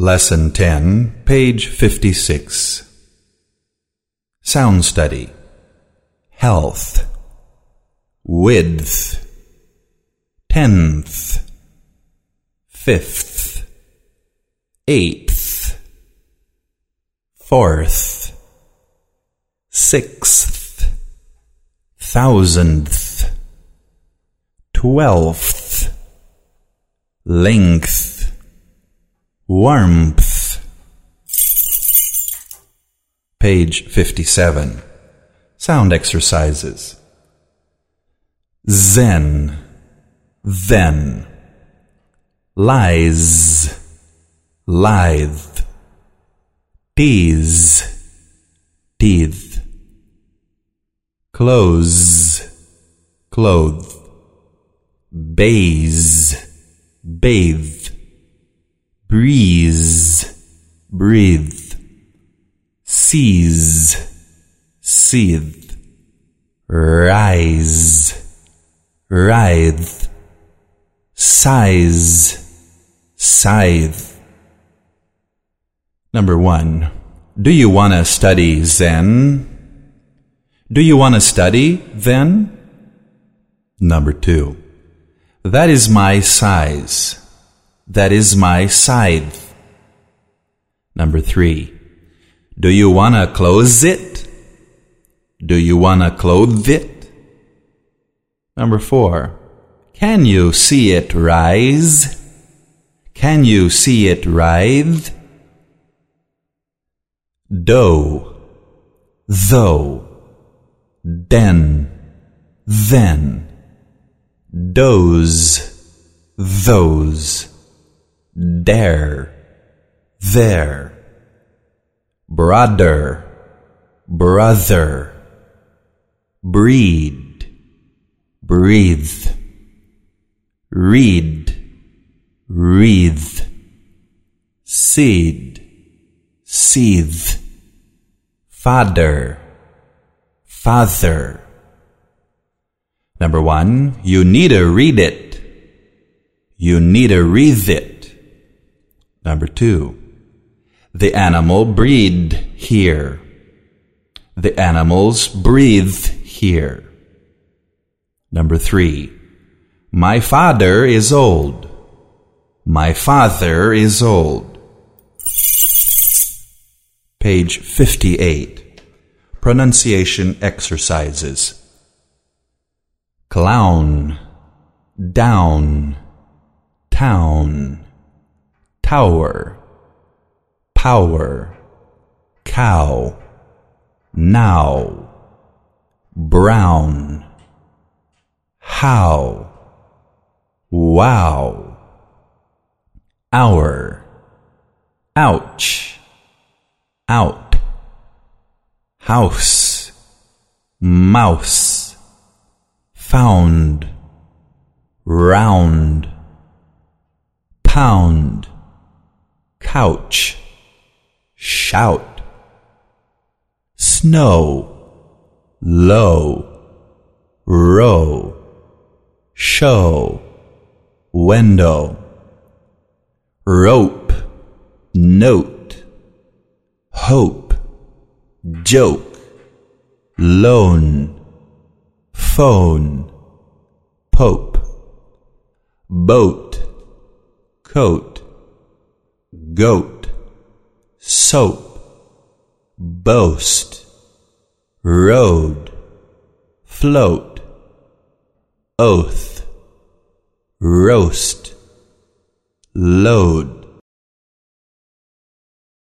Lesson 10, page 56. Sound study. Health. Width. Tenth. Fifth. Eighth. Fourth. Sixth. Thousandth. Twelfth. Length warmth. Page 57. Sound exercises. Zen, then. Lies, lithe. Tease, teeth. Clothes. clothe. Baze, bathe breeze, breathe, seize, seethe, rise, writhe, size, scythe. Number one, do you want to study Zen? Do you want to study then? Number two, that is my size. That is my scythe. Number three. Do you wanna close it? Do you wanna clothe it? Number four. Can you see it rise? Can you see it writhe? Doe, though, den, then, doze, those dare, there, brother, brother, breed, breathe, read, wreath, seed, seethe, father, father. Number one, you need to read it. You need to read it. Number two, the animal breathed here. The animals breathe here. Number three, my father is old. My father is old. Page 58. Pronunciation exercises. Clown, down, town tower, power, cow, now, brown, how, wow, hour, ouch, out, house, mouse, found, round, pound couch, shout, snow, low, row, show, window, rope, note, hope, joke, loan, phone, pope, boat, coat, goat, soap, boast, road, float, oath, roast, load.